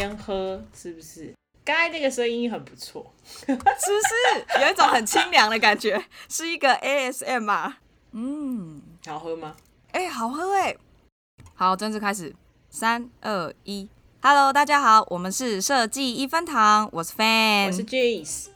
边喝，是不是？刚才那个声音很不错，是不是有一种很清凉的感觉？是一个 ASM 啊，嗯，好喝吗？哎、好喝哎、好，正式开始，三二一，Hello，大家好，我们是设计一分堂，我是 Fan，我是 Jace。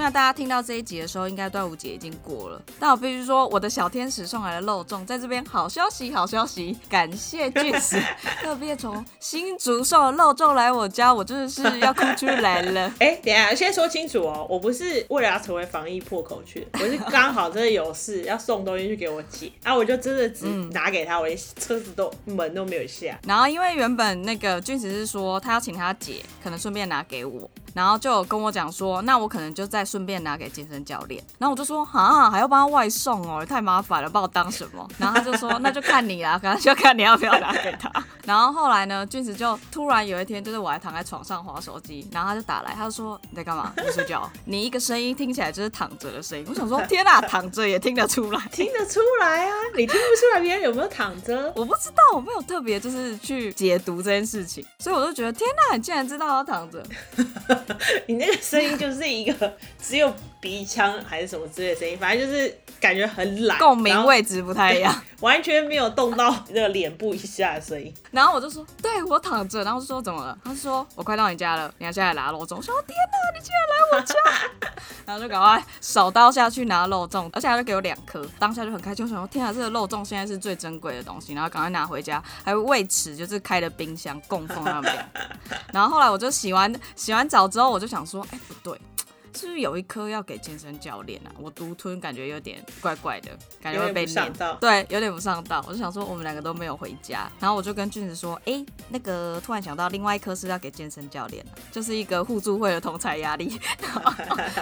虽然大家听到这一集的时候，应该端午节已经过了，但我必须说，我的小天使送来的肉粽，在这边好消息，好消息，感谢俊子 特别从新竹送了肉粽来我家，我真的是要哭出来了。哎、等一下，先说清楚哦，我不是为了要成为防疫破口去的，我是刚好真的有事要送东西去给我姐，啊，我就真的只拿给她，我连车子都门都没有下。然后因为原本那个俊子是说他要请他姐，可能顺便拿给我，然后就跟我讲说，那我可能就再顺便拿给健身教练。然后我就说，啊，还要帮他外送哦，太麻烦了，把我当什么？然后他就说，那就看你啦，可能就看你要不要拿给他。然后后来呢，俊子就突然有一天，就是我还躺在床上划手机，然后他就打来，他就说你在干嘛？你在睡觉？你一个声音听起来就是躺着的声音。我想说，天哪，躺着也听得出来。听得出来啊，你听不出来别人有没有躺着？我不知道，我没有特别就是去解读这件事情，所以我就觉得天哪，你竟然知道他躺着，你那个声音就是一个只有鼻腔还是什么之类的声音，反正就是感觉很懒，共鸣位置不太一样。完全没有动到那个脸部以下的声音。然后我就说，对我躺着，然后我就说怎么了？他就说我快到你家了，你要下来拿肉粽。我说天哪，你竟然来我家！然后就赶快手刀下去拿肉粽，而且他就给我两颗，当下就很开心，我想说天啊，这个肉粽现在是最珍贵的东西，然后赶快拿回家，还为此就是开了冰箱供奉他们两个。然后后来我就洗完洗完澡之后，我就想说，哎、不对。是不是有一颗要给健身教练啊？我独吞感觉有点怪怪的，感觉会被念对，有点不上道。我就想说，我们两个都没有回家，然后我就跟俊子说，哎、那个突然想到另外一颗是要给健身教练，就是一个互助会的同才压力。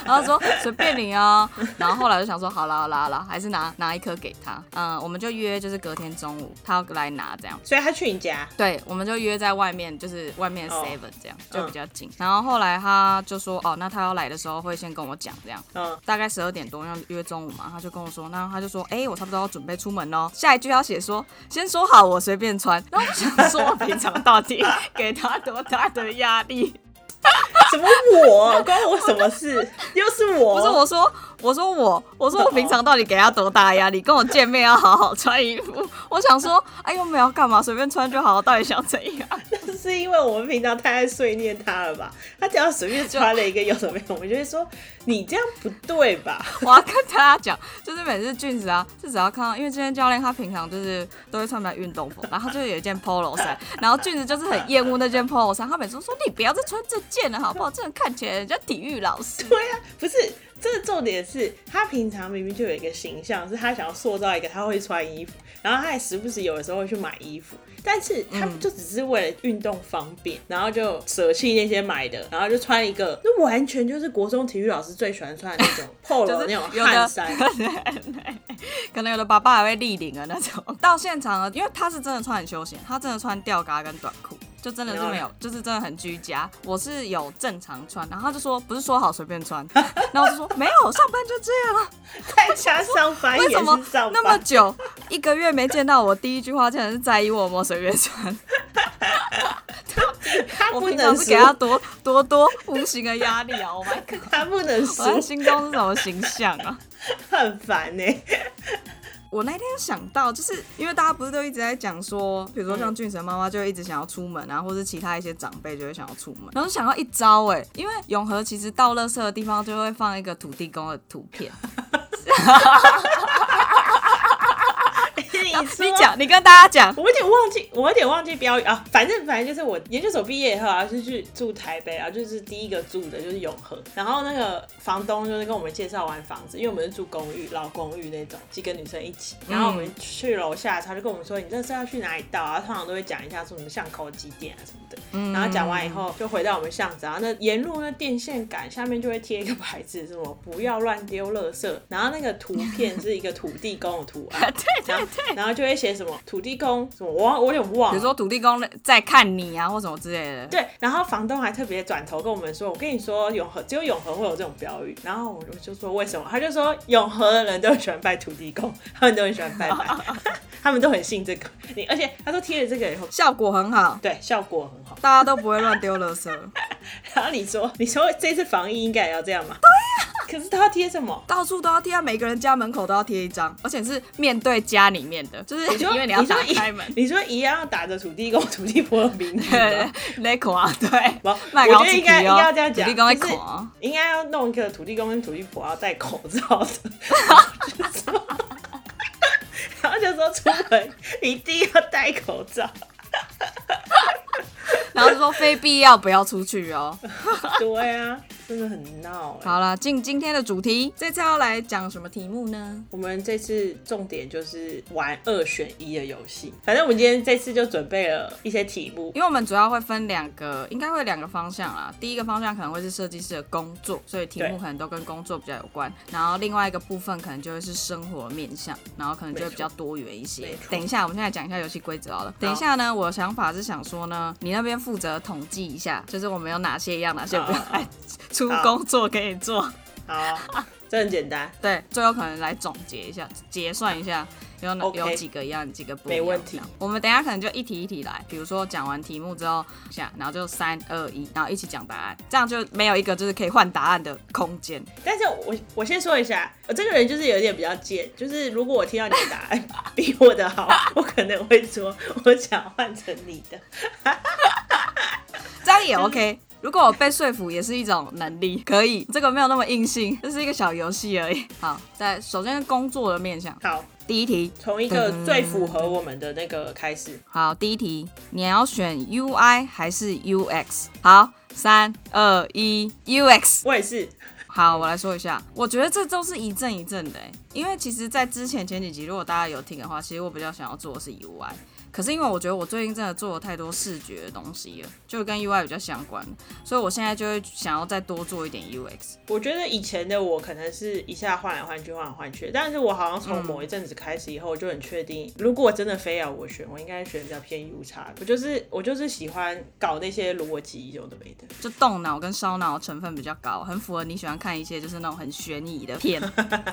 然后说随便你哦，然后后来就想说，好啦好啦好啦，还是拿拿一颗给他。嗯，我们就约就是隔天中午他要来拿这样。所以他去你家，对，我们就约在外面，就是外面 Seven 这样，就比较近。然后后来他就说，哦，那他要来的时候会先跟我讲这样。嗯，大概十二点多要约中午嘛，他就跟我说，那他就说，哎、我差不多要准备出门喽。下一句要写说，先说好我随便穿。然后我想说，我 平常到底给他多大的压力？什么我关我什么事？又是我，不是我说，我说我，我说我 平常到底给他多大的压力？跟我见面要好好穿衣服。我想说，哎呦，没有干嘛，随便穿就好，到底想怎样？是因为我们平常太爱碎念他了吧？他只要随便穿了一个有什么用，我们就会说你这样不对吧？我要跟大家讲，就是每次俊子啊，就只要看到，因为今天教练他平常就是都会穿比较运动风，然后他就有一件 polo 衫，然后俊子就是很厌恶那件 polo 衫，他每次都说你不要再穿这件了好不好？这样看起来人家体育老师。对呀、不是这个重点是他平常明明就有一个形象，是他想要塑造一个他会穿衣服，然后他也时不时有的时候会去买衣服，但是他就只是为了运动方便，然后就舍弃那些买的，然后就穿一个，那完全就是国中体育老师最喜欢穿的那种 polo 那种 汗衫。可能有的爸爸还会立领的那种。到现场了，因为他是真的穿很休闲，他真的穿吊嘎跟短裤，就真的是没有，就是真的很居家。我是有正常穿，然后他就说不是说好随便穿，然后我就说没有，上班就这样啊。在家上班也为什么是上那么，久一个月没见到我，第一句话竟然是在意我有没有随便穿？他不能是给他多多多无形的压力啊！Oh my god！他不能输心中是什么形象啊？很烦呢、我那天想到，就是因为大家不是都一直在讲说，比如说像俊神妈妈就一直想要出门啊，或是其他一些长辈就会想要出门，然后就想到一招哎、因为永和其实到垃圾的地方就会放一个土地公的图片。你你讲，你跟大家讲，我有点忘记，我有点忘记标语啊。反正反正就是我研究所毕业以后啊，就去住台北啊，就是第一个住的就是永和。然后那个房东就是跟我们介绍完房子，因为我们是住公寓，老公寓那种，几个女生一起。然后我们去楼下，他就跟我们说：“你这是要去哪里到啊？”通常都会讲一下说什么巷口几点啊什么的。然后讲完以后，就回到我们巷子，然后那沿路那电线杆下面就会贴一个牌子，什么不要乱丢垃圾。然后那个图片是一个土地公的图案，对对对，然后后就会写什么土地公什么，我我有点忘了。比如说土地公在看你啊，或什么之类的。对，然后房东还特别转头跟我们说：“我跟你说，永和只有永和会有这种标语。”然后我就就说：“为什么？”他就说：“永和的人都很喜欢拜土地公，他们都很喜欢拜拜，他们都很信这个。你而且他说贴了这个以后，效果很好，对，效果很好。大家都不会乱丢垃圾。然后你说，你说这次防疫应该也要这样吗？对呀。可是他要贴什么？到处都要贴啊，每个人家门口都要贴一张，而且是面对家里面的，就是因为你要打开门。你说一样要打着土地公、土地婆的名字，对，那口啊，对。我我觉得应该应该要这样讲，土地公在口，应该要弄一个土地公跟土地婆要戴口罩的。然后就说出门一定要戴口罩。然后说非必要不要出去哦。对啊。真的很闹。好了，进今天的主题，这次要来讲什么题目呢？我们这次重点就是玩二选一的游戏。反正我们今天这次就准备了一些题目，因为我们主要会分两个，应该会两个方向啦。第一个方向可能会是设计师的工作，所以题目可能都跟工作比较有关。然后另外一个部分可能就会是生活面向，然后可能就会比较多元一些。等一下，我们现在讲一下游戏规则好了。等一下呢，我的想法是想说呢，你那边负责统计一下，就是我们有哪些要，哪些不要。出工作可以做，好，这很简单。对，最后可能来总结一下，结算一下有哪有几个一样，几个不一样。没问题。我们等下可能就一题一题来，比如说讲完题目之后下，然后就三二一，然后一起讲答案，这样就没有一个就是可以换答案的空间。但是我我先说一下，我这个人就是有点比较贱，就是如果我听到你的答案比我的好，我可能会说我想换成你的，这样也 OK。如果我被说服也是一种能力，可以，这个没有那么硬性，这是一个小游戏而已。好，在首先工作的面向。好，第一题，从一个最符合我们的那个开始。好，第一题，你要选 UI 还是 UX？好，三二一，UX。我也是。好，我来说一下，我觉得这都是一阵一阵的，因为其实，在之前前几集，如果大家有听的话，其实我比较想要做的是 UI。可是因为我觉得我最近真的做了太多视觉的东西了，就跟 UI 比较相关，所以我现在就会想要再多做一点 UX。我觉得以前的我可能是一下换来换去换来换去，但是我好像从某一阵子开始以后，我就很确定，如果真的非要我选，我应该选比较偏 U 差。我就是我就是喜欢搞那些逻辑有的没的，就动脑跟烧脑成分比较高，很符合你喜欢看一些就是那种很悬疑的片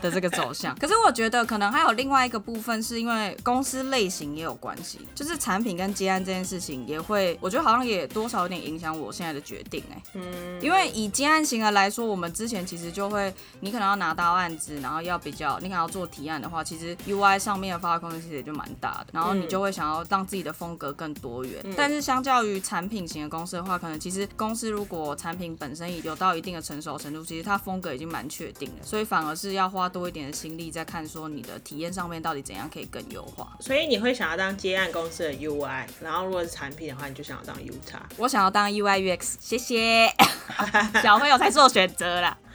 的这个走向。可是我觉得可能还有另外一个部分，是因为公司类型也有关系。就是产品跟接案这件事情也会，我觉得好像也多少有点影响我现在的决定哎。嗯，因为以接案型的来说，我们之前其实就会，你可能要拿到案子，然后要比较，你可能要做提案的话，其实 UI 上面的发挥空间其实也就蛮大的。然后你就会想要让自己的风格更多元。但是相较于产品型的公司的话，可能其实公司如果产品本身已有到一定的成熟程度，其实它风格已经蛮确定了，所以反而是要花多一点的心力在看说你的体验上面到底怎样可以更优化。所以你会想要当接案公司的 UI，然后如果是产品的话，你就想要当 U 叉。我想要当 UI UX，谢谢。小朋友才做选择啦。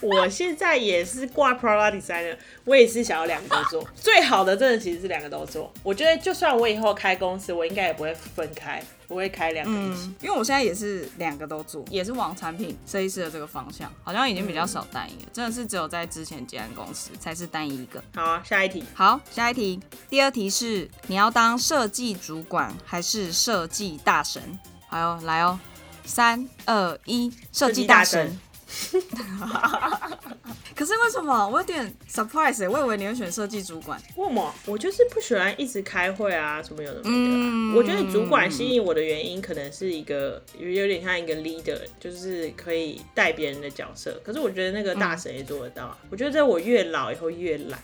我现在也是挂 Product Designer，我也是想要两个都做。最好的真的其实是两个都做。我觉得就算我以后开公司，我应该也不会分开。不会开两个一起，因为我现在也是两个都做，也是往产品设计师的这个方向，好像已经比较少单一了，真的是只有在之前接案公司才是单一一个。好，下一题。好，下一题。第二题是你要当设计主管还是设计大神？好哟，来哦，三二一，设计大神。可是为什么我有点 surprise？我以为你会选设计主管。为什么？我就是不喜欢一直开会啊，什么有的没的。我觉得主管吸引我的原因，可能是一个有点像一个 leader，就是可以带别人的角色。可是我觉得那个大神也做得到啊。我觉得在我越老以后越懒，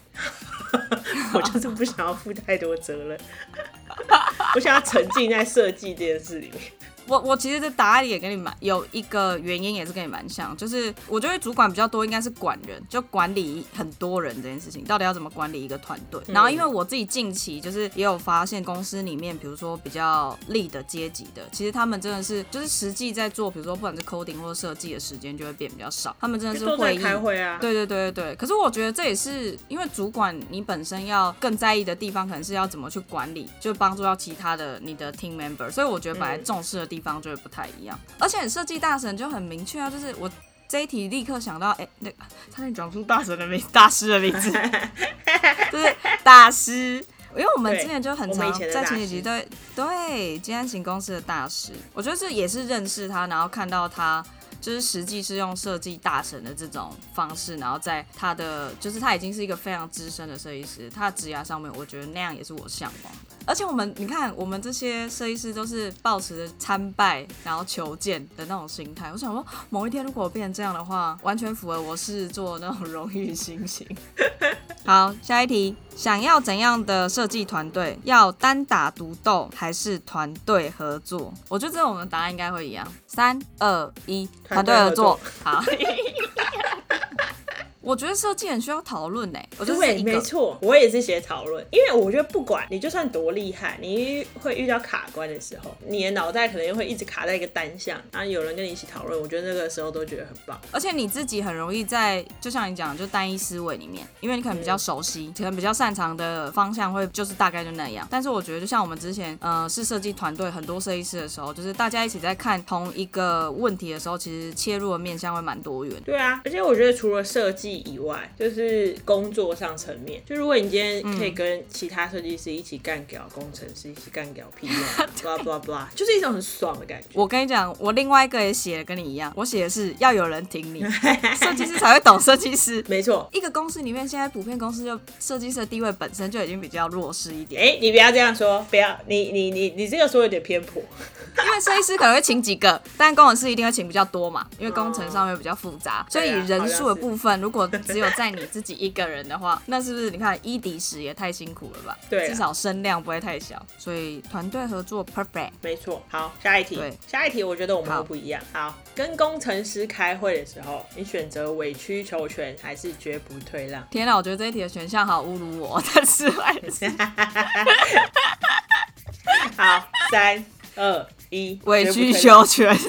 我就是不想要负太多责任，我想要沉浸在设计这件事里面。我我其实这答案也跟你蛮有一个原因，也是跟你蛮像，就是我觉得主管比较多，应该是管人，就管理很多人这件事情，到底要怎么管理一个团队。然后因为我自己近期就是也有发现，公司里面比如说比较立的阶级的，其实他们真的是就是实际在做，比如说不管是 coding 或者设计的时间就会变比较少，他们真的是会开会啊。对对对对对。可是我觉得这也是因为主管你本身要更在意的地方，可能是要怎么去管理，就帮助到其他的你的 team member。所以我觉得本来重视的地方就会不太一样，而且设计大神就很明确啊，就是我这一题立刻想到，哎，那差点讲出大神的名 大师的名字，就是大师。因为我们之前就很常在前几集对对金安行公司的大师，我觉得这也是认识他，然后看到他就是实际是用设计大神的这种方式，然后在他的就是他已经是一个非常资深的设计师，他的职涯上面，我觉得那样也是我向往的。而且我们你看，我们这些设计师都是抱持着参拜然后求见的那种心态。我想说，某一天如果我变成这样的话，完全符合我是做那种荣誉心情。好，下一题，想要怎样的设计团队？要单打独斗还是团队合作？我觉得这我们答案应该会一样。三二一，团团队合作。好。我觉得设计很需要讨论呢。我觉得是对，没错，我也是写讨论，因为我觉得不管你就算多厉害，你会遇到卡关的时候，你的脑袋可能会一直卡在一个单项，然后有人跟你一起讨论，我觉得那个时候都觉得很棒。而且你自己很容易在，就像你讲，就单一思维里面，因为你可能比较熟悉，可能比较擅长的方向会就是大概就那样。但是我觉得，就像我们之前呃是设计团队很多设计师的时候，就是大家一起在看同一个问题的时候，其实切入的面向会蛮多元。对啊，而且我觉得除了设计以外，就是工作上层面，就如果你今天可以跟其他设计师一起干掉工程师，一起干掉 PM，blah blah blah，就是一种很爽的感觉。我跟你讲，我另外一个也写的跟你一样，我写的是要有人挺你，设计师才会懂设计师。没错，一个公司里面，现在普遍公司就设计师的地位本身就已经比较弱势一点，哎、你不要这样说，不要，你你你你这个说有点偏颇。因为设计师可能会请几个，但工程师一定会请比较多嘛，因为工程上面比较复杂，所以人数的部分，如果只有在你自己一个人的话，那是不是你看一敌十也太辛苦了吧？对啊至少声量不会太小，所以团队合作 perfect。没错，好，下一题对。下一题，我觉得我们都不一样。好，跟工程师开会的时候，你选择委曲求全还是绝不退让？天哪，我觉得这一题的选项好侮辱我，但是还是 好，三二一，委曲求全。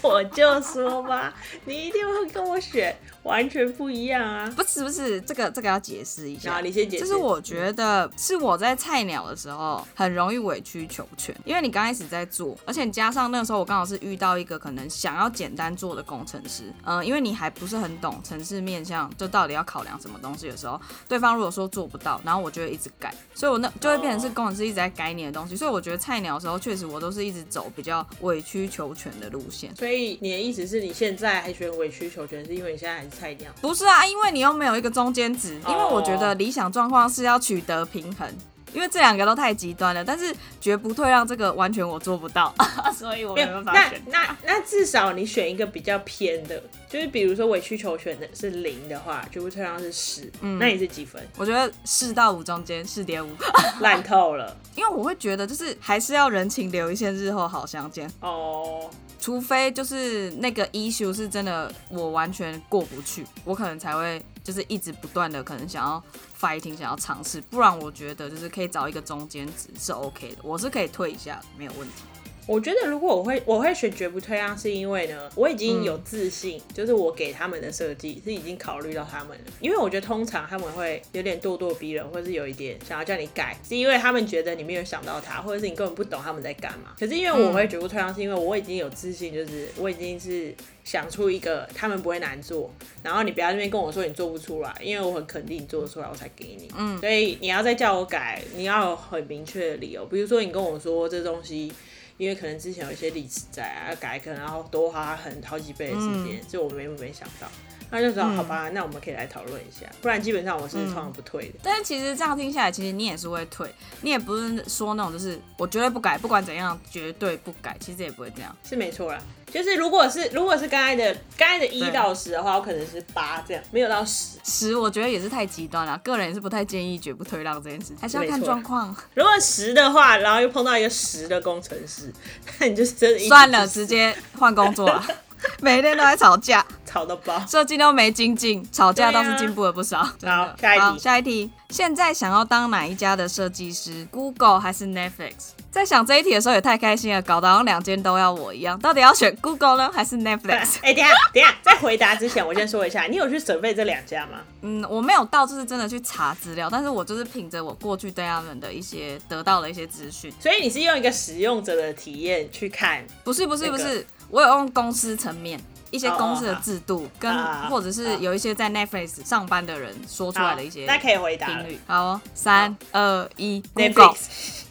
我就说吧，你一定会跟我选完全不一样啊。不是不是，这个这个要解释一下啊。你先解释。就是我觉得是我在菜鸟的时候很容易委曲求全，因为你刚开始在做，而且你加上那个时候我刚好是遇到一个可能想要简单做的工程师，嗯、因为你还不是很懂城市面向，就到底要考量什么东西的时候，对方如果说做不到，然后我就会一直改，所以我那就会变成是工程师一直在改你的东西，所以我觉得菜鸟的时候确实我都是一直走比较委曲求全的路线。所以你的意思是你现在还选委曲求全，是因为你现在还是不是啊，因为你又没有一个中间值，因为我觉得理想状况是要取得平衡。因为这两个都太极端了，但是绝不退让这个完全我做不到，所以我没办法那选。那那至少你选一个比较偏的，就是比如说委曲求全的是零的话，绝不退让是十、嗯那你是几分？我觉得四到五中间四点五，烂透了因为我会觉得就是还是要人情留一线，日后好相见。哦。除非就是那个 issue 是真的我完全过不去，我可能才会就是一直不断的可能想要 fighting，想要尝试，不然我觉得就是可以找一个中间值是 OK 的，我是可以退一下，没有问题。我觉得如果我会我会选绝不退让，是因为呢，我已经有自信，就是我给他们的设计是已经考虑到他们了。因为我觉得通常他们会有点咄咄逼人，或是有一点想要叫你改，是因为他们觉得你没有想到他，或者是你根本不懂他们在干嘛。可是因为我会绝不退让，是因为我已经有自信，就是我已经是想出一个他们不会难做，然后你不要那边跟我说你做不出来，因为我很肯定你做得出来，我才给你。嗯，所以你要再叫我改，你要有很明确的理由，比如说你跟我说这东西。因为可能之前有一些历史在啊，要改可能要多花很好几倍的时间，所以我没没想到。那就说好吧，那我们可以来讨论一下，不然基本上我是通常不退的。但是其实这样听下来，其实你也是会退，你也不是说那种就是我绝对不改，不管怎样绝对不改，其实也不会这样。是没错啦，就是如果是如果是刚才的刚才的一到十的话，我可能是八这样，没有到十。十我觉得也是太极端了，个人也是不太建议绝不退让这件事情，还是要看状况。如果十的话，然后又碰到一个十的工程师，那你就是真的算了，直接换工作了。每天都在吵架，吵到爆。设计都没精进，吵架倒是进步了不少。好下一题下一题，现在想要当哪一家的设计师？Google 还是 Netflix？在想这一题的时候也太开心了，搞得好像两间都要我一样。到底要选 Google 呢，还是 Netflix？哎、等一下 等一下，在回答之前，我先说一下，你有去准备这两家吗？嗯，我没有到就是真的去查资料，但是我就是凭着我过去对他们的一些得到的一些资讯。所以你是用一个使用者的体验去看，不是不是不是，我有用公司层面，一些公司的制度，跟或者是有一些在 Netflix 上班的人说出来的一些好那可以回答频率。好哦，三二一，Google。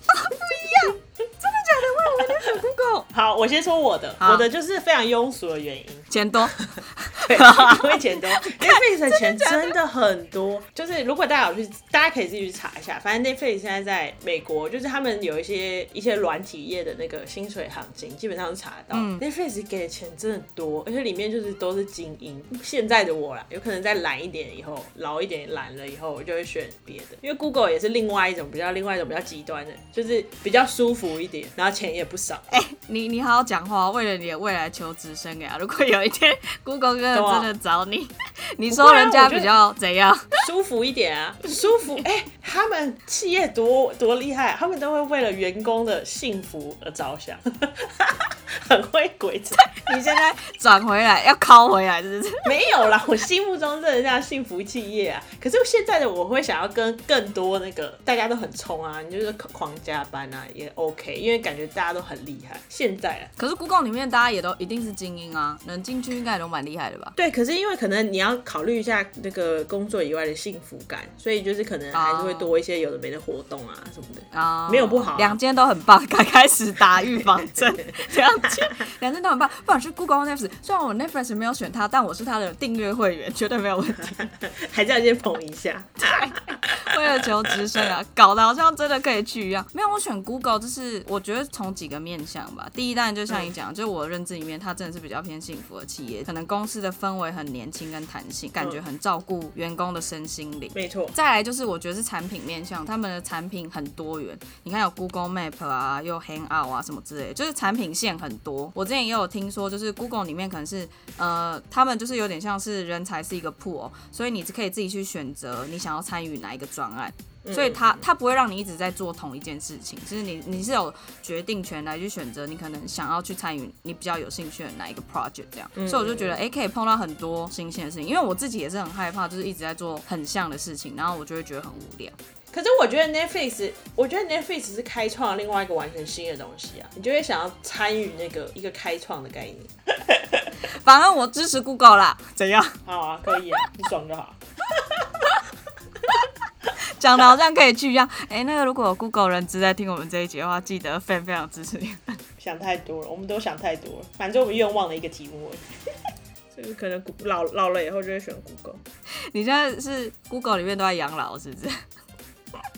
Netflix。Google 好，我先说我的，我的就是非常庸俗的原因，钱多，对，因为钱多，Netflix 的钱真的很多。就是如果大家有去，大家可以自己去查一下。反正 Netflix 现在在美国，就是他们有一些一些软体业的那个薪水行情，基本上是查得到。Netflix 给的钱真的多，而且里面就是都是精英。现在的我啦，有可能再懒一点以后，老一点懒了以后，我就会选别的。因为 Google 也是另外一种比较另外一种比较极端的，就是比较舒服一点，然后钱也不少。哎你你好好讲话，为了你的未来求职生涯，如果有一天 Google 真的干嘛真的找你，你说人家比较怎样？舒服一点啊，舒服。哎、他们企业多多厉害，他们都会为了员工的幸福而着想，很会鬼扯。你现在转回来要拷回来，是不是？没有啦，我心目中真的像幸福企业啊。可是现在的我会想要跟更多那个大家都很冲啊，你就是狂加班啊，也 OK，因为感觉大家都很厉害。现在啊，可是 Google 里面大家也都一定是精英啊，能进去应该也都蛮厉害的吧？对，可是因为可能你要考虑一下那个工作以外的幸福感，所以就是可能还是会多一些有的没的活动啊什么的。啊、没有不好啊两间都很棒，该开始打预防针。两间两间都很棒，不管是 Google 或 Netflix，虽然我 Netflix 没有选它，但我是它的订阅会员，绝对没有问题。还是要先捧一下。为了求职生啊，搞得好像真的可以去一样。没有，我选 Google，就是我觉得从几个面向吧。第一，当然就像你讲，就是我的认知里面，它真的是比较偏幸福的企业，可能公司的氛围很年轻跟弹性，感觉很照顾员工的身心灵。没错，再来就是我觉得是产品面向，他们的产品很多元。你看有 Google Map 啊，又 Hangout 啊什么之类的，就是产品线很多。我之前也有听说，就是 Google 里面可能是呃，他们就是有点像是人才是一个 pool，所以你可以自己去选择你想要参与哪一个专案。所以他他不会让你一直在做同一件事情，就是你你是有决定权来去选择你可能想要去参与你比较有兴趣的哪一个 project 这样。所以我就觉得，哎、可以碰到很多新鲜的事情，因为我自己也是很害怕，就是一直在做很像的事情，然后我就会觉得很无聊。可是我觉得 Netflix，我觉得 Netflix 是开创了另外一个完全新的东西啊，你就会想要参与那个一个开创的概念。反正我支持 Google 啦，怎样？好啊，可以啊，你爽就好。讲的好像可以去一样。哎、那个如果有 Google 人资在听我们这一集的话，记得非常非常支持你们。想太多了，我们都想太多了，反正我们愿望的一个题目。就是可能老老了以后就会选 Google，你现在是 Google 里面都在养老，是不是？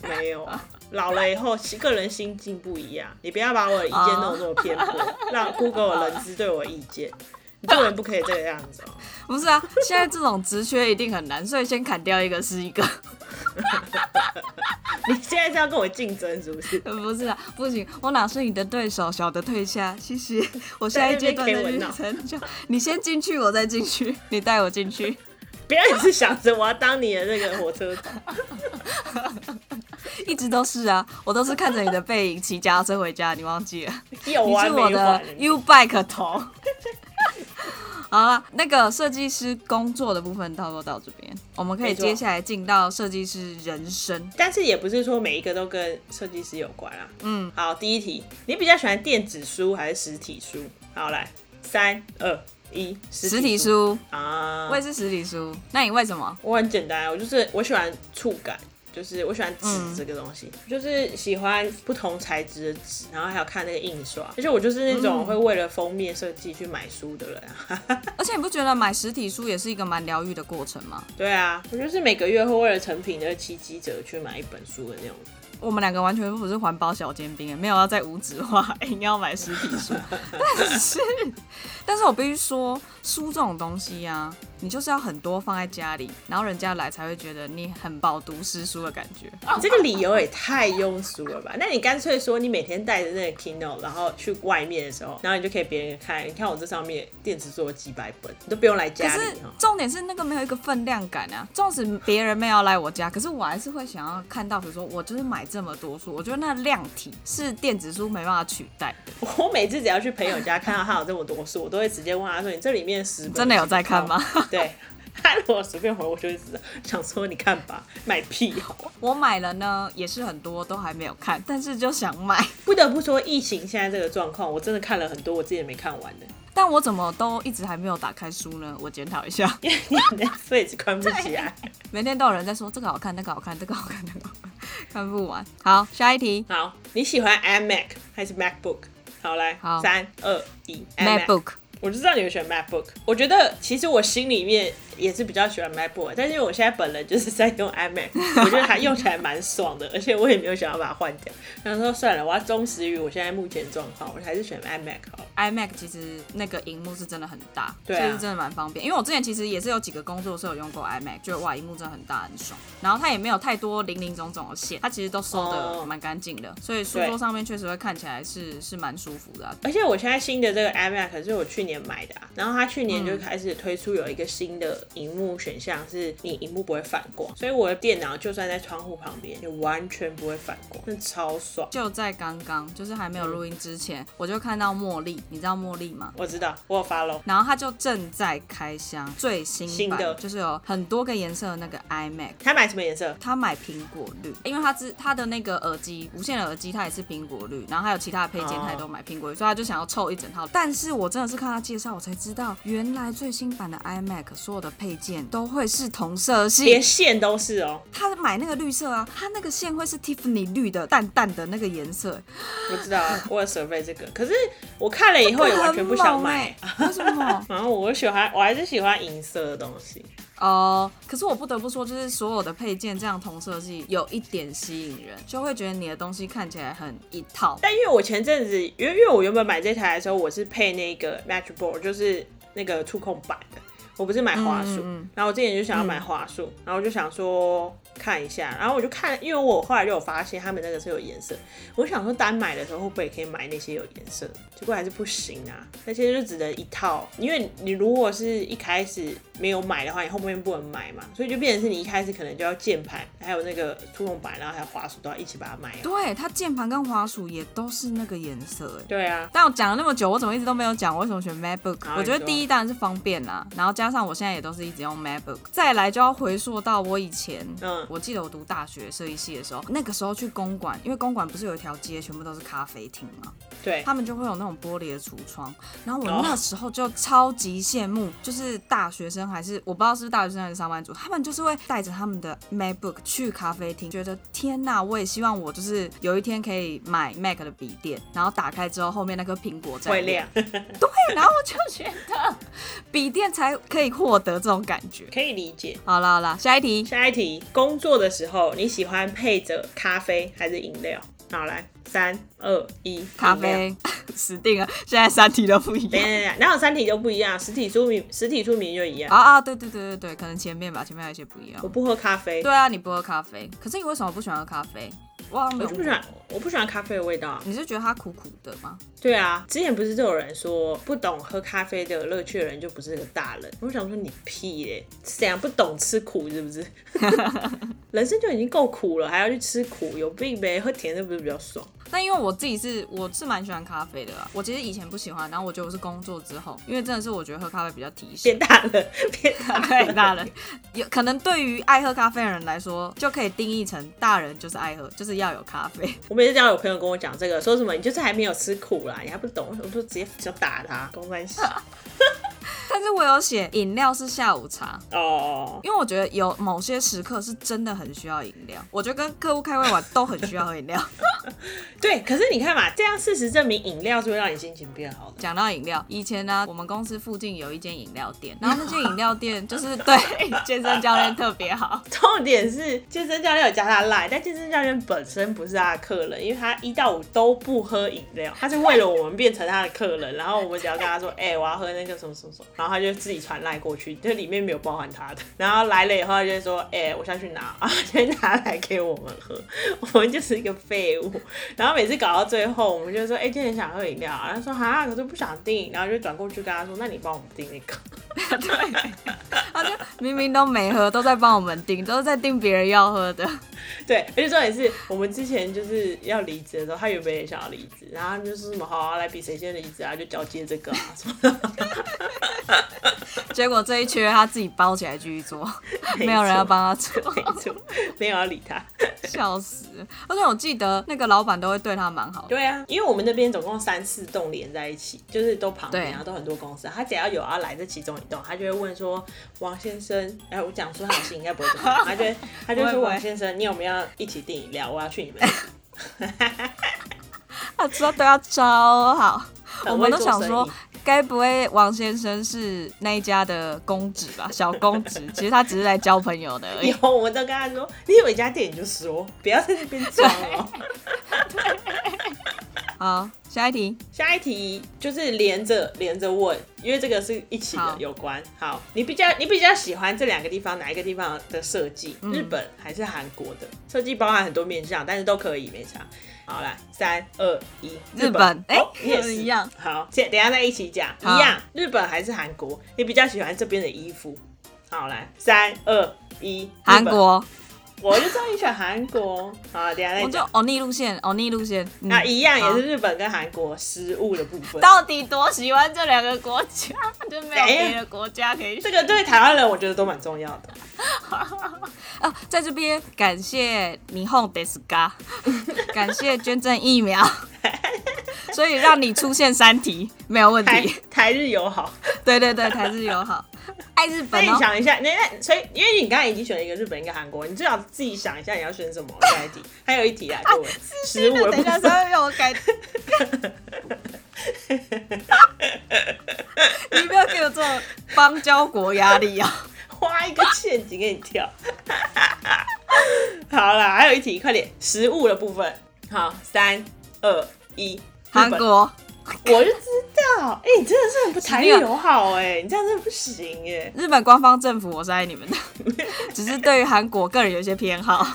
没有啊，老了以后个人心境不一样，你不要把我的意见弄得那么偏颇，让 Google 的人资对我意见。你做人不可以这个样子哦。不是啊，现在这种职缺一定很难，所以先砍掉一个是一个。你现在是要跟我竞争是不是？不是啊，不行，我哪是你的对手，小的退下，谢谢。我下一阶段的旅程就，你先进去，我再进去，你带我进去。不要一直想着我要当你的那个火车头。一直都是啊，我都是看着你的背影骑脚踏车回家，你忘记了？有你是我的？U bike 头。好了，那个设计师工作的部分差不多到这边，我们可以接下来进到设计师人生。但是也不是说每一个都跟设计师有关啊。嗯，好，第一题，你比较喜欢电子书还是实体书？好，来，三二一，实体书，啊我。也是实体书。那你为什么？我很简单，我就是我喜欢触感，就是我喜欢纸这个东西，就是喜欢不同材质的纸，然后还有看那个印刷，而且我就是那种会为了封面设计去买书的人啊。而且你不觉得买实体书也是一个蛮疗愈的过程吗？对啊，我就是每个月会为了成品的七七折去买一本书的那种。我们两个完全不是环保小尖兵，没有要再无纸化，硬要买实体书。但是，但是我必须说，书这种东西呀、你就是要很多放在家里，然后人家来才会觉得你很饱读诗书的感觉。你这个理由也太庸俗了吧？那你干脆说你每天带着那个 Kindle，然后去外面的时候，然后你就可以别人看，你看我这上面电子书有几百本，你都不用来可家里是。重点是那个没有一个分量感啊。纵使别人没有来我家，可是我还是会想要看到，比如说我就是买这么多书，我觉得那量体是电子书没办法取代的。我每次只要去朋友家看到他有这么多书，我都会直接问他说：“你这里面十本真的有在看吗？” 对，他如果随便回，我就会知道想说你看吧，买屁哦。我买了呢，也是很多都还没有看，但是就想买。不得不说，疫情现在这个状况，我真的看了很多我自己也没看完的。但我怎么都一直还没有打开书呢？我检讨一下，因为你 Netflix 关不起来。每天都有人在说这个好看，那个好看，这个好看，那个好看，看不完。好，下一题好，你喜欢 iMac 还是 MacBook？好，来，好三二一。，MacBook。我就知道你会选 MacBook。我觉得其实我心里面也是比较喜欢 MacBook，但是因为我现在本人就是在用 iMac，我觉得它 用起来蛮爽的，而且我也没有想要把它换掉。然后说算了，我要忠实于我现在目前状况，我还是选 iMac 好了。iMac 其实那个荧幕是真的很大，对啊所以是真的蛮方便。因为我之前其实也是有几个工作是有用过 iMac，觉得哇，荧幕真的很大很爽。然后它也没有太多零零总总的线，它其实都收哦的蛮干净的，所以书桌上面确实会看起来是是蛮舒服的啊、而且我现在新的这个 iMac 是我去年买的、啊，然后它去年嗯就开始推出有一个新的荧幕选项，是你荧幕不会反光，所以我的电脑就算在窗户旁边，也完全不会反光，那超爽。就在刚刚，就是还没有录音之前，我就看到茉莉，你知道茉莉吗？我知道，我有 follow。然后它就正在开箱最新版，新的就是有很多个颜色的那个 iMac。他买什么颜色？他买苹果绿，因为他之他的那个耳机无线的耳机，它也是苹果绿，然后还有其他的配件，哦他也都买苹果绿，所以他就想要凑一整套。但是我真的是看他介绍，我才知道原来最新版的 iMac 所有的配件都会是同色系连。线都是哦，他买那个绿色啊，他那个线会是 Tiffany 绿的淡淡的那个颜色，我知道，我有 survey 这个，可是我看了以后也完全不想买。为什么？然后我喜欢，我还是喜欢银色的东西。哦可是我不得不说，就是所有的配件这样同色系有一点吸引人，就会觉得你的东西看起来很一套。但因为我前阵子，因为因为我原本买这台的时候，我是配那个 Matchboard，就是那个触控板的，我不是买花束。然后我之前就想要买花束，然后我就想说看一下，然后我就看，因为我后来就有发现他们那个是有颜色，我想说单买的时候会不会也可以买那些有颜色的，结果还是不行啊，那些就只能一套，因为你如果是一开始没有买的话，你后面不能买嘛，所以就变成是你一开始可能就要键盘，还有那个触控板，然后还有滑鼠都要一起把它买了。对，它键盘跟滑鼠也都是那个颜色哎。对啊，但我讲了那么久，我怎么一直都没有讲我为什么选 MacBook？好我觉得第一当然是方便啦，然后加上我现在也都是一直用 MacBook。再来就要回溯到我以前，嗯我记得我读大学设计系的时候，那个时候去公馆，因为公馆不是有一条街全部都是咖啡厅嘛？对，他们就会有那种玻璃的橱窗，然后我哦那时候就超级羡慕，就是大学生还是我不知道是不是大学生还是上班族，他们就是会带着他们的 MacBook 去咖啡厅，觉得天呐，我也希望我就是有一天可以买 Mac 的笔电，然后打开之后后面那个苹果在会亮，然后我就觉得笔电才可以获得这种感觉。可以理解。好啦好啦，下一题，下一题，工作的时候你喜欢配着咖啡还是饮料？好，来，三二一，咖。啡死定了，现在三体都不一样。哪有三体都不一样？实体出名实体出名就一样。啊啊，对对对对对，可能前面吧，前面还有一些不一样我。不喝咖啡，对啊，你不喝咖啡，可是你为什么不喜欢喝咖啡？我就不喜欢，我不喜欢咖啡的味道啊。你是觉得它苦苦的吗？对啊，之前不是就有人说不懂喝咖啡的乐趣的人就不是个大人。我想说你屁嘞，怎样不懂吃苦是不是？人生就已经够苦了，还要去吃苦，有病呗？喝甜的不是比较爽？但因为我自己是我是蛮喜欢咖啡的啦，我其实以前不喜欢，然后我觉得我是工作之后，因为真的是我觉得喝咖啡比较提神变。大了，变大人，对大了，有可能对于爱喝咖啡的人来说，就可以定义成大人就是爱喝，就是要有咖啡。我每次只要有朋友跟我讲这个，说什么你就是还没有吃苦啦，你还不懂，我就直接就打他，公关系。但是我有写饮料是下午茶，哦，因为我觉得有某些时刻是真的很需要饮料，我觉得跟客户开会玩都很需要喝饮料。对，可是你看嘛，这样事实证明饮料是会让你心情变好的。讲到饮料，以前呢，我们公司附近有一间饮料店，然后那间饮料店就是对 健身教练特别好。重点是健身教练有加他赖，但健身教练本身不是他的客人，因为他一到五都不喝饮料，他是为了我们变成他的客人，然后我们只要跟他说，哎、我要喝那个什么什么什么，然后他就自己传赖过去，就里面没有包含他的，然后来了以后他就说，哎、我下去拿，啊，先拿来给我们喝，我们就是一个废物，然后每次搞到最后，我们就说，哎、今天想喝饮料啊，他说哈，可是不想订，然后就转过去跟他说，那你帮我们订一个。对，他就明明都没喝，都在帮我们订，都是在订别人要喝的。对，而且重点是我们之前就是要离职的时候，他原本也想要离职，然后他就是什么好啊，来比谁先离职啊，就交接这个啊什么的。结果这一缺他自己包起来继续做，没有人要帮他做。没错，没有要理他。笑死！而且我记得那个老板都会对他蛮好的。对啊，因为我们那边总共三四栋连在一起，就是都旁边，啊都很多公司。他只要有要来这其中一栋，他就会问说：“王先生，哎，我讲出他的姓应该不会怎么样。”他就会他就说：“不会不会王先生，你有没有要一起订饮料？我要去你们。他知道对他超好，”我们都想说意，该不会王先生是那一家的公子吧？小公子，其实他只是来交朋友的而已以。后我们都跟他说：“你有一家店你就说，不要在那边装哦。”好，下一题，下一题就是连着连着问，因为这个是一起的有关。好，你比较你比较喜欢这两个地方哪一个地方的设计？嗯日本还是韩国的设计？包含很多面向，但是都可以，没差。好，来，三二一，日本哎也是一样。好，先等下再一起讲，一样。日本还是韩国？你比较喜欢这边的衣服？好，来，三二一，韩国，我就知道你选韩国。好，等下再我就。欧尼路线，欧尼路线。嗯那一样也是日本跟韩国食物的部分。到底多喜欢这两个国家，就没有别的国家可以选这个对台湾人我觉得都蛮重要的。啊！在这边感谢霓虹 d e s g a 感谢捐赠疫苗，所以让你出现三题没有问台题。台日友好，对对对，台日友好，爱日本哦。你想一下，那那所以因为你刚才已经选了一个日本一个韩国，你最好自己想一下你要选什么。下一题还有一题啊，各位，食物的部等一下，稍分。微让我改。你不要给我这种邦交国压力啊！画一个陷阱给你跳。好了，还有一题，快点，食物的部分。好，三二一，韩，国，我就知道。哎、你真的是很不台日友好哎、你这样真的不行哎、日本官方政府我是爱你们的，只是对于韩国个人有一些偏好。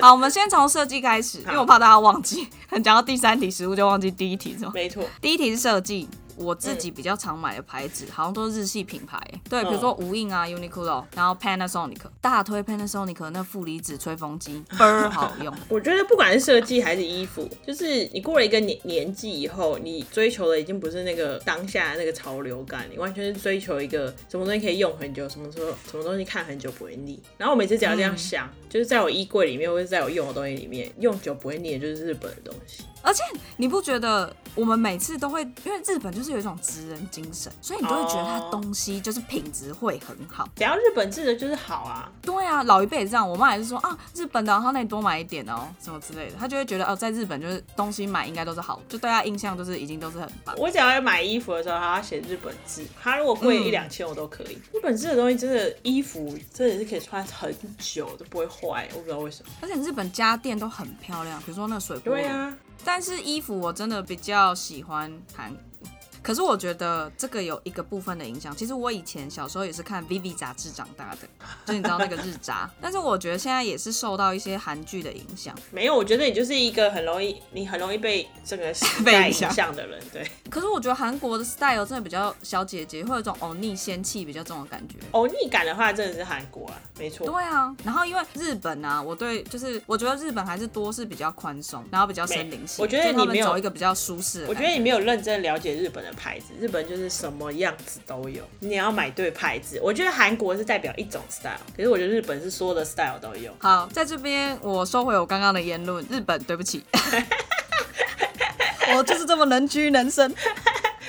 好，我们先从设计开始，因为我怕大家忘记，讲到第三题食物就忘记第一题是吗？没错，第一题是设计，我自己比较常买的牌子、好像都是日系品牌，对，比如说无印啊、Uniqlo，然后 Panasonic，大推 Panasonic 那负离子吹风机倍儿好用。我觉得不管是设计还是衣服，就是你过了一个年年纪以后，你追求的已经不是那个当下的那个潮流感，你完全是追求一个什么东西可以用很久，什么时候什么东西看很久不会腻。然后我每次只要这样想，就是在我衣柜里面或者在我用的东西里面，用久不会腻的就是日本的东西。而且你不觉得我们每次都会，因为日本就是有一种职人精神，所以你都会觉得它哦东西就是品质会很好。只要日本制的就是好啊，对啊，老一辈也这样，我妈也是说啊，日本的，然后那你多买一点哦，什么之类的，她就会觉得哦，在日本就是东西买应该都是好，就对她印象就是已经都是很棒。我只要要买衣服的时候，她要写日本制，她如果贵一嗯两千我都可以。日本制的东西真的衣服真的是可以穿很久都不会坏，我不知道为什么。而且日本家电都很漂亮，比如说那水波。对啊，但是衣服我真的比较喜欢韩。可是我觉得这个有一个部分的影响。其实我以前小时候也是看《Vivi》杂志长大的，就你知道那个日杂。但是我觉得现在也是受到一些韩剧的影响。没有，我觉得你就是一个很容易，你很容易被这个被影影响响的人。对，可是我觉得韩国的 style 真的比较小姐姐，会有一种欧尼仙气比较重的感觉。欧尼感的话，真的是韩国啊，没错。对啊，然后因为日本啊，我对就是我觉得日本还是多是比较宽松，然后比较森林系。我觉得你没有走一个比较舒适的。我觉得你没有认真了解日本的牌子，日本就是什么样子都有，你要买对牌子。我觉得韩国是代表一种 style，可是我觉得日本是所有的 style 都有。好，在这边我收回我刚刚的言论，日本 对不起，我就是这么能屈能伸。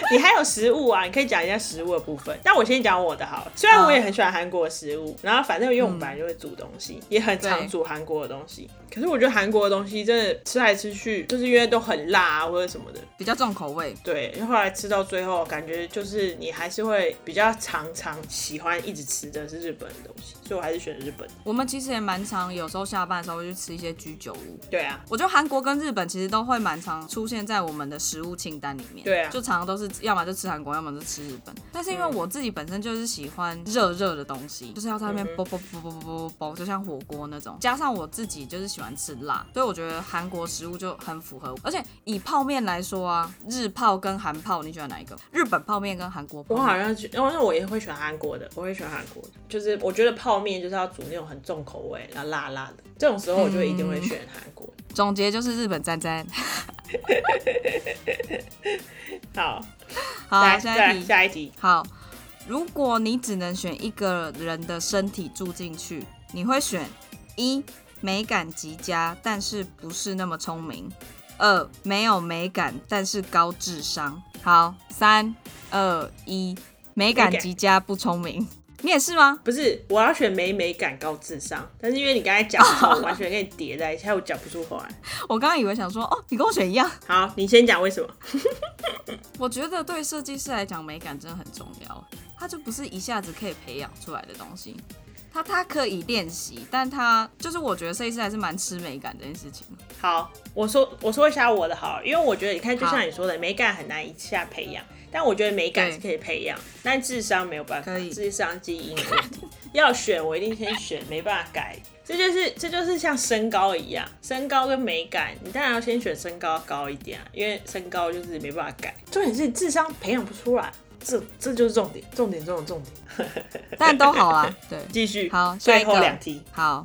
你还有食物啊，你可以讲一下食物的部分。但我先讲我的好了，虽然我也很喜欢韩国的食物，然后反正因为我们本来就会煮东西，也很常煮韩国的东西。可是我觉得韩国的东西真的吃来吃去，就是因为都很辣啊或者什么的，比较重口味。对，后来吃到最后，感觉就是你还是会比较常常喜欢一直吃的是日本的东西，所以我还是选日本。我们其实也蛮常，有时候下班的时候会去吃一些居酒屋。对啊，我觉得韩国跟日本其实都会蛮常出现在我们的食物清单里面。对啊就常常都是要么就吃韩国，要么就吃日本。但是因为我自己本身就是喜欢热热的东西，就是要在那边嗯啵啵啵啵啵啵啵，就像火锅那种。加上我自己就是喜欢吃辣，所以我觉得韩国食物就很符合我。而且以泡面来说啊，日泡跟韩泡，你喜欢哪一个？日本泡面跟韩国泡我？好像觉，哦，那我也会选韩国的，我会选韩国的。就是我觉得泡面就是要煮那种很重口味，然后辣辣的，这种时候我就一定会选韩国的。总结就是日本赞赞。好，好，下一题。下一题，好，如果你只能选一个人的身体住进去，你会选一美感极佳，但是不是那么聪明；二没有美感，但是高智商。好，三二一，美感极佳不聪明，你也是吗？不是，我要选没美感高智商，但是因为你刚才讲，我完全跟你叠在一起，我讲不出话来。我刚刚以为想说，哦，你跟我选一样。好，你先讲为什么？我觉得对设计师来讲，美感真的很重要，它就不是一下子可以培养出来的东西。他他可以练习，但他就是我觉得设计师还是蛮吃美感这件事情。好，我说我说一下我的好，因为我觉得你看，就像你说的，美感很难一下培养，但我觉得美感是可以培养，但智商没有办法，智商基因问题。要选我一定先选，没办法改。这就是这就是像身高一样，身高跟美感，你当然要先选身高高一点啊，因为身高就是没办法改。重点是智商培养不出来。这这就是重点，重点中的重点，但都好啊。对，继续好，下一个两题。好，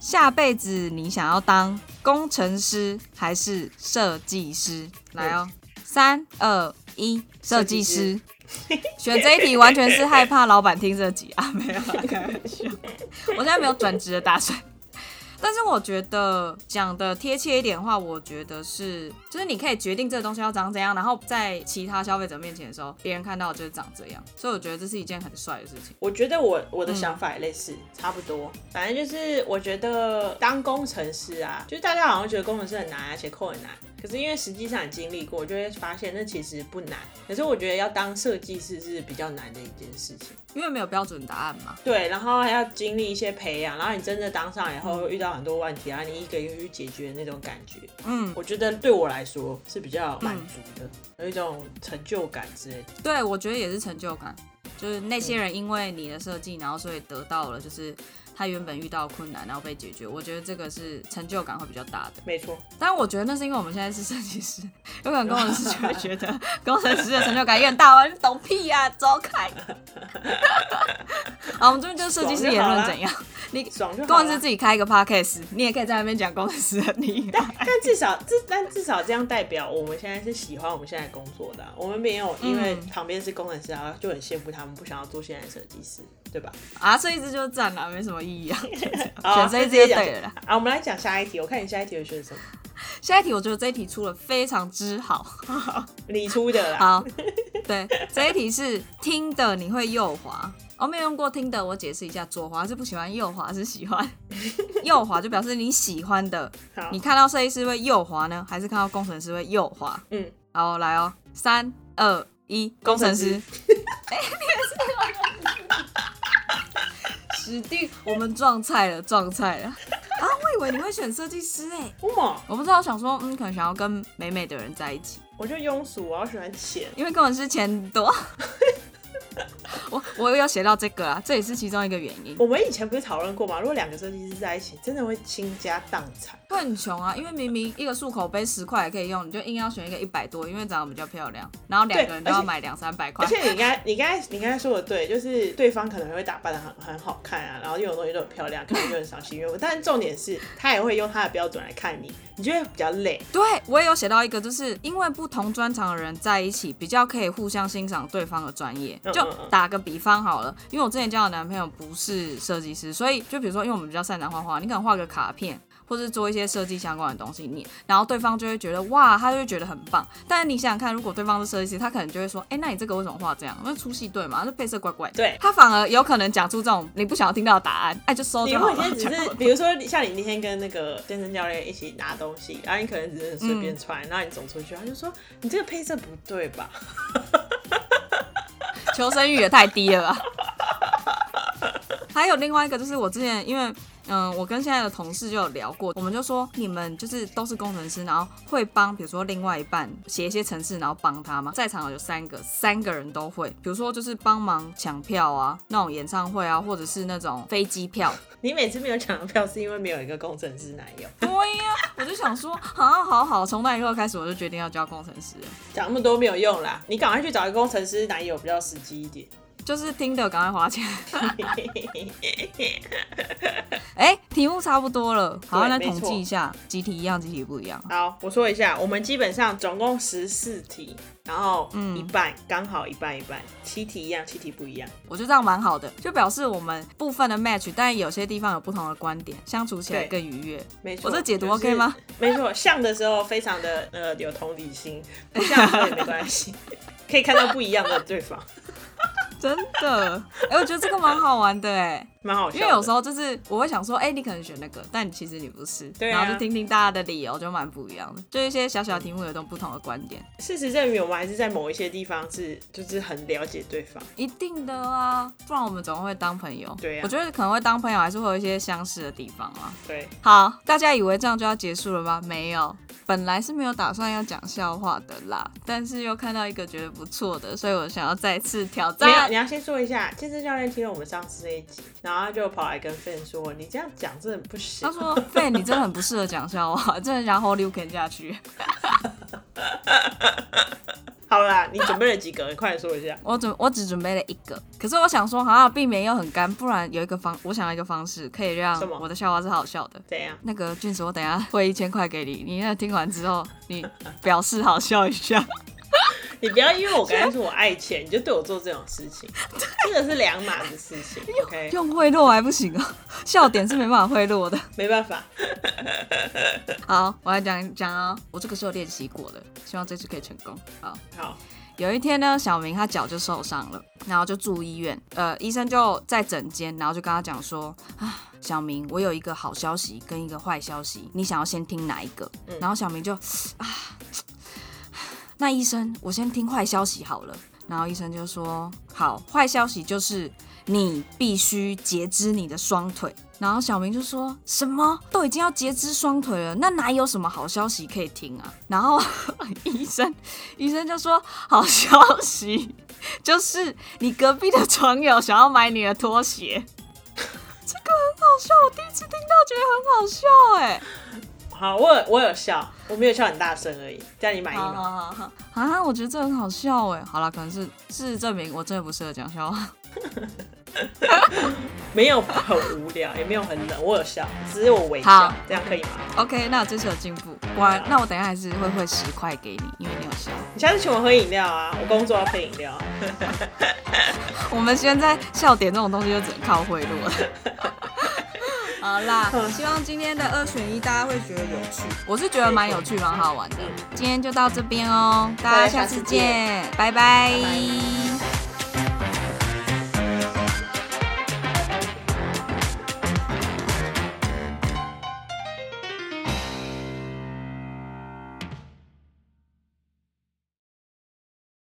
下辈子你想要当工程师还是设计师？来哦，三二一，设计师。选这一题完全是害怕老板听这集啊，没有开玩笑，我现在没有转职的打算。但是我觉得讲的贴切一点的话，我觉得是，就是你可以决定这个东西要长怎样，然后在其他消费者面前的时候，别人看到就是长这样，所以我觉得这是一件很帅的事情。我觉得我我的想法也类似，差不多，反正就是我觉得当工程师啊，就是大家好像觉得工程师很难，而且扣很难。可是因为实际上你经历过，就会发现那其实不难。可是我觉得要当设计师是比较难的一件事情，因为没有标准答案嘛。对，然后还要经历一些培养，然后你真的当上以后会遇到很多问题啊，你一个一个去解决那种感觉。嗯，我觉得对我来说是比较满足的，有一种成就感之类的。对，我觉得也是成就感，就是那些人因为你的设计，然后所以得到了就是。他原本遇到困难，然后被解决，我觉得这个是成就感会比较大的。没错，但我觉得那是因为我们现在是设计师，有可能工程师就会觉得工程师的成就感也很大。你懂屁呀，走开！好，我们这边就是设计师言论怎样？你工程师自己开一个 podcast，你也可以在那边讲工程师的厉害。但至少，至但至少这样代表我们现在是喜欢我们现在工作的，我们没有因为旁边是工程师啊就很羡慕他们，不想要做现在设计师。对吧？啊，这一只就是赞了，没什么意义啊。选这一只就对了。啊，我们来讲下一题。我看你下一题会选什么？下一题我觉得这一题出的非常之好，你出的啦。好，对，这一题是听的你会右滑。我没有用过听的，我解释一下，左滑是不喜欢，右滑是喜欢。右滑就表示你喜欢的。你看到设计师会右滑呢，还是看到工程师会右滑？嗯，好，来哦，三二一，工程师。哎，你也是。指定我们撞菜了，撞菜了啊！我以为你会选设计师哎，我不知道，想说嗯，可能想要跟美美的人在一起。我就庸俗，我要喜欢钱，因为根本是钱多。我我要写到这个啊，这也是其中一个原因。我们以前不是讨论过吗？如果两个设计师在一起，真的会倾家荡产，会很穷啊。因为明明一个漱口杯十块也可以用，你就硬要选一个一百多，因为长得比较漂亮，然后两个人都要买两三百块。而且你刚你刚才你刚才说的对，就是对方可能会打扮的很很好看啊，然后用的东西都很漂亮，可能就很赏心悦目。但是重点是他也会用他的标准来看你，你就会比较累。对我也有写到一个，就是因为不同专长的人在一起，比较可以互相欣赏对方的专业。就打个比方好了。因为我之前交的男朋友不是设计师，所以就比如说，因为我们比较擅长画画，你可能画个卡片，或是做一些设计相关的东西，你然后对方就会觉得哇，他就会觉得很棒。但是你想想看，如果对方是设计师，他可能就会说，哎，那你这个为什么画这样？那粗细对嘛？那配色怪怪。对，他反而有可能讲出这种你不想要听到的答案，哎，就收就好了。你只是比如说，像你那天跟那个健身教练一起拿东西，然后你可能只是随便穿，然后你走出去，他就说你这个配色不对吧？求生欲也太低了吧！还有另外一个，就是我之前因为。嗯，我跟现在的同事就有聊过，我们就说你们就是都是工程师，然后会帮比如说另外一半写一些程式，然后帮他吗？在场有三个，三个人都会，比如说就是帮忙抢票啊，那种演唱会啊，或者是那种飞机票。你每次没有抢到票，是因为没有一个工程师男友？对呀，我就想说，好好好，从那以后开始，我就决定要交工程师。讲那么多没有用啦，你赶快去找一个工程师男友比较实际一点。就是听的赶快花钱。哎，题目差不多了，好，来统计一下，集体一样，集体不一样。好，我说一下，我们基本上总共十四题，然后嗯一半刚好一半一半，七题一样，七题不一样。我觉得这样蛮好的，就表示我们部分的 match，但有些地方有不同的观点，相处起来更愉悦。没错，我这解读 OK 吗？没错，像的时候非常的呃有同理心，不像的时候也没关系，可以看到不一样的对方，真的，哎、我觉得这个蛮好玩的哎，蛮好笑。因为有时候就是我会想说，哎、你可能选那个，但其实你不是，对啊然后就听听大家的理由，就蛮不一样的。就一些小小的题目有种不同的观点，事实证明，我们还是在某一些地方是就是很了解对方。一定的啊，不然我们怎么会当朋友？对啊我觉得可能会当朋友，还是会有一些相似的地方啊。对，好，大家以为这样就要结束了吗？没有，本来是没有打算要讲笑话的啦，但是又看到一个觉得不错的，所以我想要再次挑没有，战你。要先说一下，健身教练听了我们上次那一集，然后他就跑来跟 Fan 说：“你这样讲真的不行他。说：“：“Fan，，你真的很不适合讲笑话，真的很想 hold you can 下去。” 好啦，你准备了几个？你快点说一下。我准我只准备了一个，可是我想说，好像避免又很干，不然有一个方，我想要一个方式可以让我的笑话是好笑的。怎样？那个俊子，我等一下 汇一千块给你，你那听完之后，你表示好笑一下。你不要因为我刚才说我爱钱，你就对我做这种事情，这个是两码子事情。OK，用贿赂还不行啊，笑点是没办法贿赂的。没办法。好，我来讲讲哦，我这个是有练习过的，希望这次可以成功。好，好，有一天呢，小明他脚就受伤了，然后就住医院。呃，医生就在诊间，然后就跟他讲说：“啊，小明，我有一个好消息跟一个坏消息，你想要先听哪一个？”然后小明就啊，那医生，我先听坏消息好了。然后医生就说：“好，坏消息就是你必须截肢你的双腿。”然后小明就说什么都已经要截肢双腿了，那哪有什么好消息可以听啊？然后医生医生就说好消息就是你隔壁的床友想要买你的拖鞋，这个很好笑，我第一次听到觉得很好笑哎、好，我有我有笑，我没有笑很大声而已，这样你满意吗？好好好啊，我觉得这很好笑哎。好了，可能是事实证明我真的不适合讲笑话。没有很无聊，也没有很冷，我有笑，只是我微笑好，这样可以吗？OK，那我这次有进步，我，那我等一下还是会汇十块给你，因为你有笑。你下次请我喝饮料啊，我工作要配饮料。我们现在笑点这种东西就只能靠贿赂了。好啦，希望今天的二选一大家会觉得有趣，我是觉得蛮有趣、蛮好玩的。今天就到这边哦，大家下次见，拜。拜拜